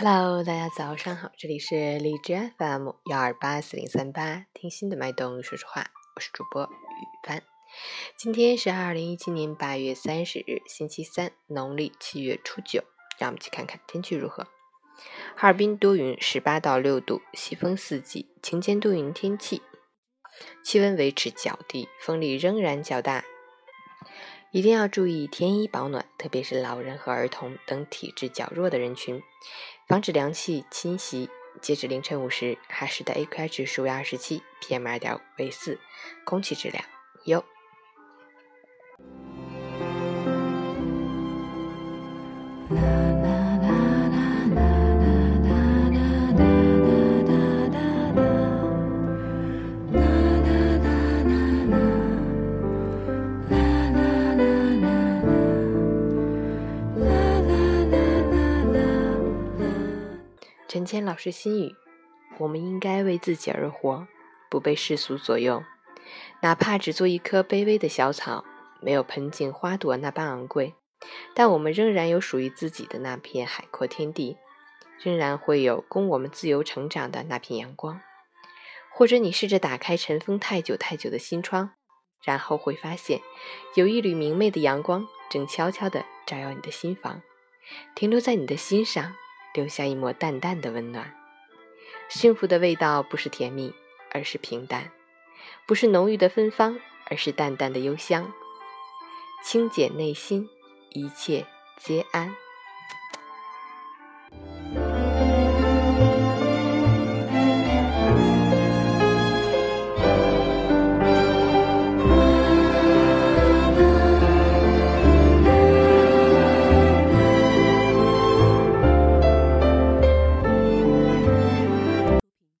Hello，大家早上好，这里是荔枝 FM 幺二八四零三八，听心的脉动说说话，我是主播雨帆。今天是二零一七年八月三十日，星期三，农历七月初九。让我们去看看天气如何。哈尔滨多云，十八到六度，西风四级，晴间多云天气，气温维持较低，风力仍然较大。一定要注意添衣保暖，特别是老人和儿童等体质较弱的人群，防止凉气侵袭。截止凌晨五时，哈市的 AQI 指数为二十七，PM 二点五为四，空气质量优。陈谦老师心语：我们应该为自己而活，不被世俗左右。哪怕只做一棵卑微的小草，没有盆景花朵那般昂贵，但我们仍然有属于自己的那片海阔天地，仍然会有供我们自由成长的那片阳光。或者你试着打开尘封太久太久的心窗，然后会发现，有一缕明媚的阳光正悄悄地照耀你的心房，停留在你的心上。留下一抹淡淡的温暖。幸福的味道不是甜蜜，而是平淡；不是浓郁的芬芳，而是淡淡的幽香。清简内心，一切皆安。